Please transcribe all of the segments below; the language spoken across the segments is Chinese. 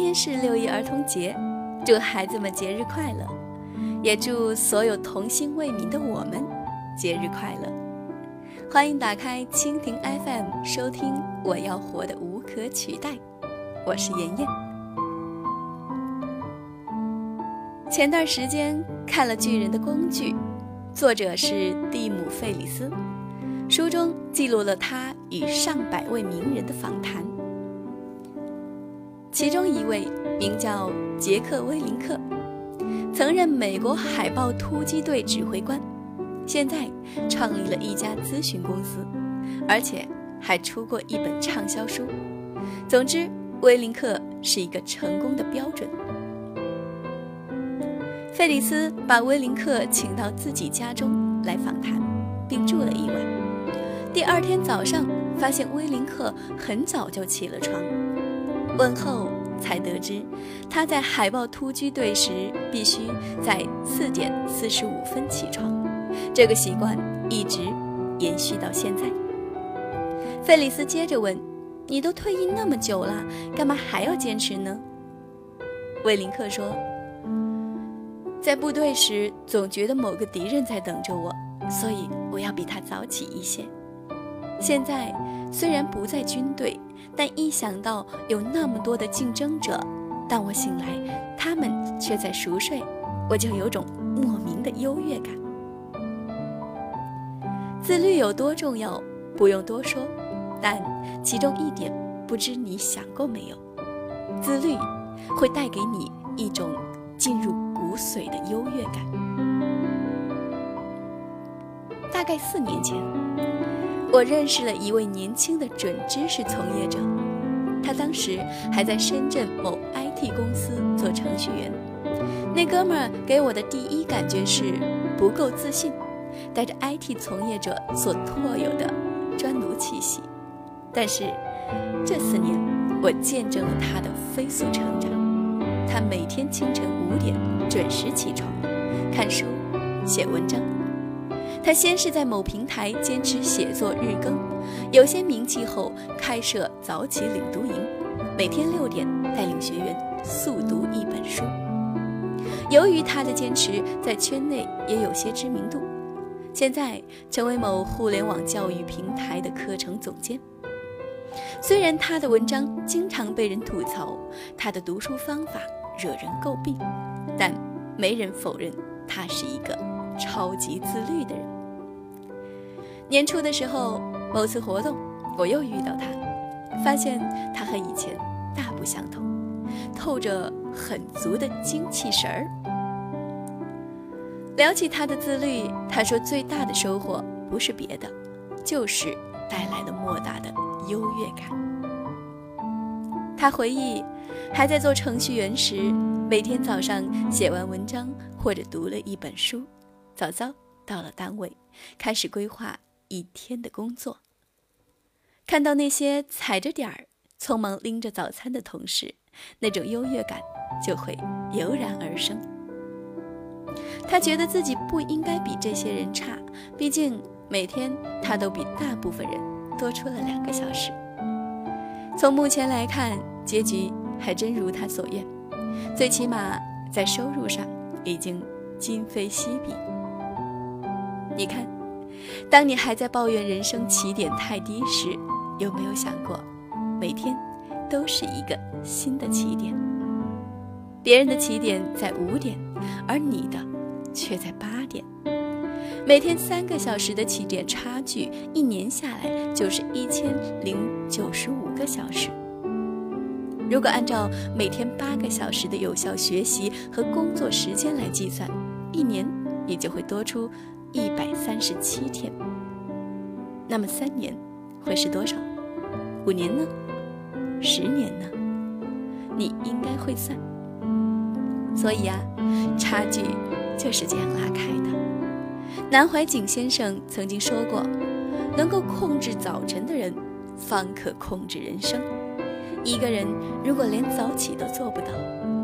今天是六一儿童节，祝孩子们节日快乐，也祝所有童心未泯的我们节日快乐。欢迎打开蜻蜓 FM 收听《我要活得无可取代》，我是妍妍。前段时间看了《巨人的工具》，作者是蒂姆·费里斯，书中记录了他与上百位名人的访谈。其中一位名叫杰克·威林克，曾任美国海豹突击队指挥官，现在创立了一家咨询公司，而且还出过一本畅销书。总之，威林克是一个成功的标准。费里斯把威林克请到自己家中来访谈，并住了一晚。第二天早上，发现威林克很早就起了床。问候才得知，他在海豹突击队时必须在四点四十五分起床，这个习惯一直延续到现在。费里斯接着问：“你都退役那么久了，干嘛还要坚持呢？”威林克说。在部队时，总觉得某个敌人在等着我，所以我要比他早起一些。现在虽然不在军队，但一想到有那么多的竞争者，当我醒来，他们却在熟睡，我就有种莫名的优越感。自律有多重要，不用多说，但其中一点，不知你想过没有？自律会带给你一种进入。骨髓的优越感。大概四年前，我认识了一位年轻的准知识从业者，他当时还在深圳某 IT 公司做程序员。那哥们儿给我的第一感觉是不够自信，带着 IT 从业者所特有的专奴气息。但是这四年，我见证了他的飞速成长。他每天清晨五点准时起床，看书、写文章。他先是在某平台坚持写作日更，有些名气后开设早起领读营，每天六点带领学员速读一本书。由于他的坚持，在圈内也有些知名度，现在成为某互联网教育平台的课程总监。虽然他的文章经常被人吐槽，他的读书方法。惹人诟病，但没人否认他是一个超级自律的人。年初的时候，某次活动，我又遇到他，发现他和以前大不相同，透着很足的精气神儿。聊起他的自律，他说最大的收获不是别的，就是带来了莫大的优越感。他回忆。还在做程序员时，每天早上写完文章或者读了一本书，早早到了单位，开始规划一天的工作。看到那些踩着点儿、匆忙拎着早餐的同事，那种优越感就会油然而生。他觉得自己不应该比这些人差，毕竟每天他都比大部分人多出了两个小时。从目前来看，结局。还真如他所愿，最起码在收入上已经今非昔比。你看，当你还在抱怨人生起点太低时，有没有想过，每天都是一个新的起点？别人的起点在五点，而你的却在八点。每天三个小时的起点差距，一年下来就是一千零九十五个小时。如果按照每天八个小时的有效学习和工作时间来计算，一年你就会多出一百三十七天。那么三年会是多少？五年呢？十年呢？你应该会算。所以啊，差距就是这样拉开的。南怀瑾先生曾经说过：“能够控制早晨的人，方可控制人生。”一个人如果连早起都做不到，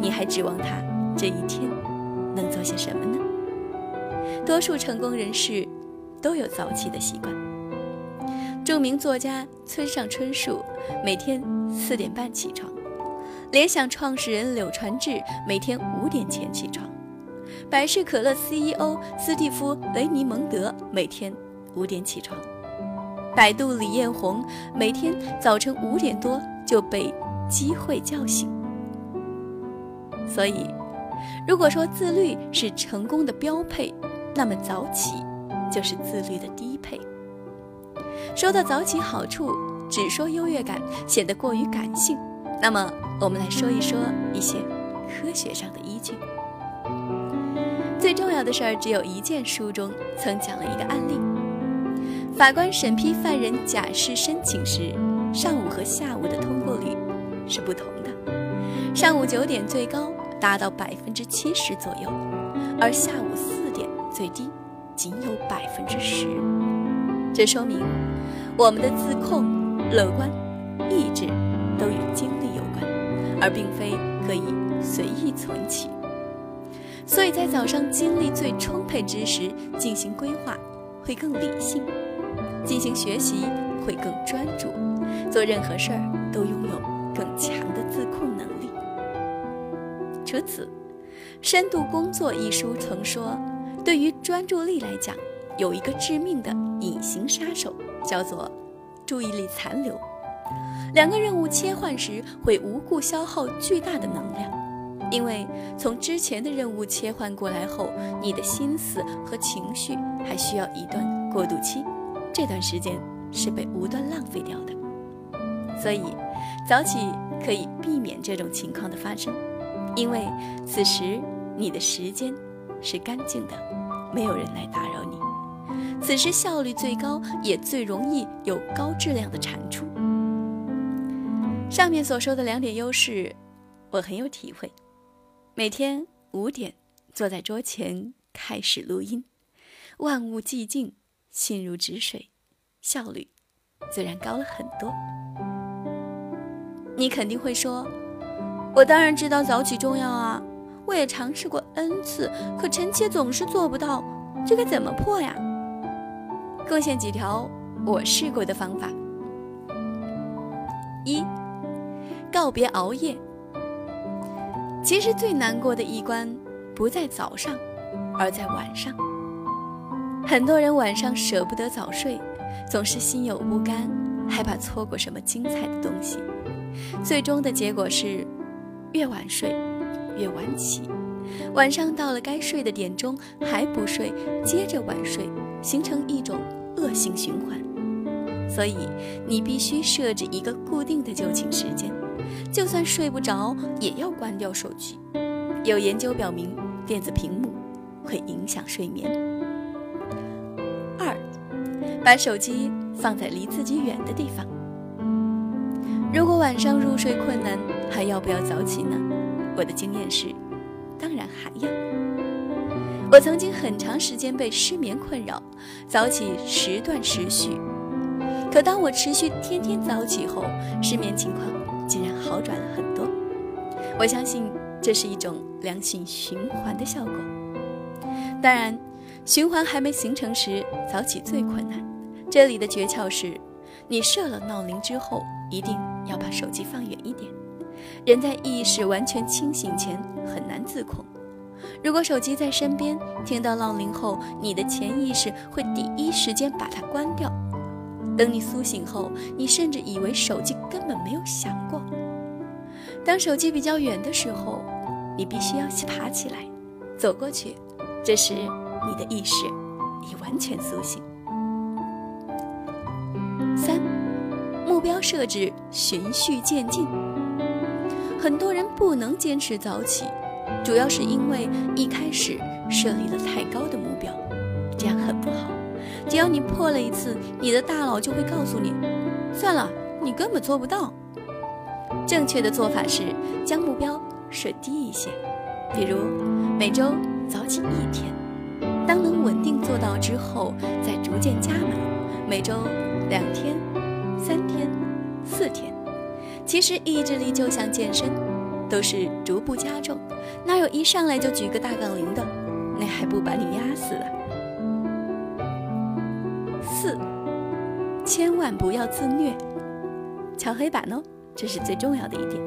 你还指望他这一天能做些什么呢？多数成功人士都有早起的习惯。著名作家村上春树每天四点半起床，联想创始人柳传志每天五点前起床，百事可乐 CEO 斯蒂夫·雷尼蒙德每天五点起床，百度李彦宏每天早晨五点多就被机会叫醒。所以，如果说自律是成功的标配，那么早起就是自律的低配。说到早起好处，只说优越感显得过于感性。那么，我们来说一说一些科学上的依据。最重要的事儿只有一件，书中曾讲了一个案例：法官审批犯人假释申请时，上午和下午的通过率是不同的。上午九点最高达到百分之七十左右，而下午四最低仅有百分之十。这说明我们的自控、乐观、意志都与精力有关。而并非可以随意存起，所以在早上精力最充沛之时进行规划，会更理性；进行学习会更专注；做任何事儿都拥有更强的自控能力。除此，《深度工作》一书曾说，对于专注力来讲，有一个致命的隐形杀手，叫做注意力残留。两个任务切换时会无故消耗巨大的能量，因为从之前的任务切换过来后，你的心思和情绪还需要一段过渡期，这段时间是被无端浪费掉的。所以，早起可以避免这种情况的发生，因为此时你的时间是干净的，没有人来打扰你，此时效率最高，也最容易有高质量的产出。上面所说的两点优势，我很有体会。每天五点坐在桌前开始录音，万物寂静，心如止水，效率自然高了很多。你肯定会说，我当然知道早起重要啊，我也尝试过 n 次，可臣妾总是做不到，这该怎么破呀？贡献几条我试过的方法。一。告别熬夜。其实最难过的一关，不在早上，而在晚上。很多人晚上舍不得早睡，总是心有不甘，害怕错过什么精彩的东西。最终的结果是，越晚睡，越晚起。晚上到了该睡的点钟还不睡，接着晚睡，形成一种恶性循环。所以，你必须设置一个固定的就寝时间。就算睡不着，也要关掉手机。有研究表明，电子屏幕会影响睡眠。二，把手机放在离自己远的地方。如果晚上入睡困难，还要不要早起呢？我的经验是，当然还要。我曾经很长时间被失眠困扰，早起时断时续。可当我持续天天早起后，失眠情况。竟然好转了很多，我相信这是一种良性循环的效果。当然，循环还没形成时，早起最困难。这里的诀窍是，你设了闹铃之后，一定要把手机放远一点。人在意识完全清醒前很难自控。如果手机在身边，听到闹铃后，你的潜意识会第一时间把它关掉。等你苏醒后，你甚至以为手机根本没有响过。当手机比较远的时候，你必须要爬起来，走过去。这时，你的意识已完全苏醒。三，目标设置循序渐进。很多人不能坚持早起，主要是因为一开始设立了太高的目标，这样很不好。只要你破了一次，你的大脑就会告诉你：“算了，你根本做不到。”正确的做法是将目标设低一些，比如每周早起一天。当能稳定做到之后，再逐渐加满，每周两天、三天、四天。其实意志力就像健身，都是逐步加重，哪有一上来就举个大杠铃的？那还不把你压死了？四，千万不要自虐，敲黑板哦，这是最重要的一点。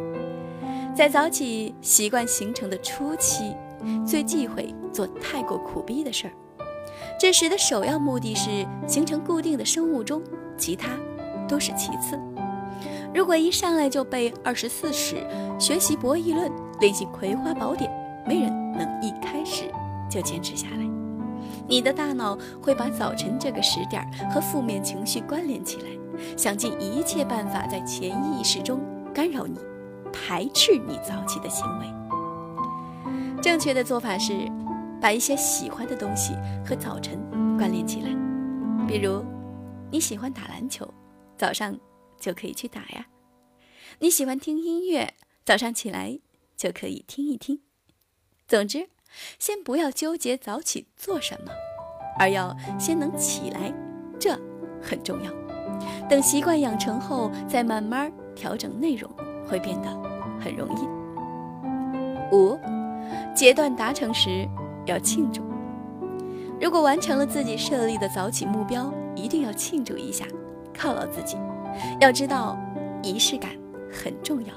在早起习惯形成的初期，最忌讳做太过苦逼的事儿。这时的首要目的是形成固定的生物钟，其他都是其次。如果一上来就背二十四史、学习博弈论、练习葵花宝典，没人能一开始就坚持下来。你的大脑会把早晨这个时点和负面情绪关联起来，想尽一切办法在潜意识中干扰你，排斥你早起的行为。正确的做法是，把一些喜欢的东西和早晨关联起来，比如你喜欢打篮球，早上就可以去打呀；你喜欢听音乐，早上起来就可以听一听。总之。先不要纠结早起做什么，而要先能起来，这很重要。等习惯养成后，再慢慢调整内容，会变得很容易。五，阶段达成时要庆祝。如果完成了自己设立的早起目标，一定要庆祝一下，犒劳自己。要知道，仪式感很重要，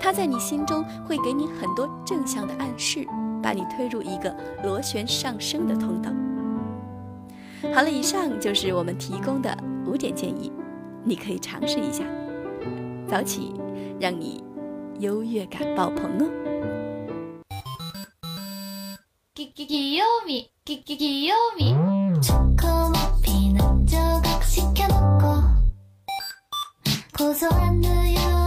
它在你心中会给你很多正向的暗示。把你推入一个螺旋上升的通道。好了，以上就是我们提供的五点建议，你可以尝试一下。早起让你优越感爆棚哦！昨晚的夜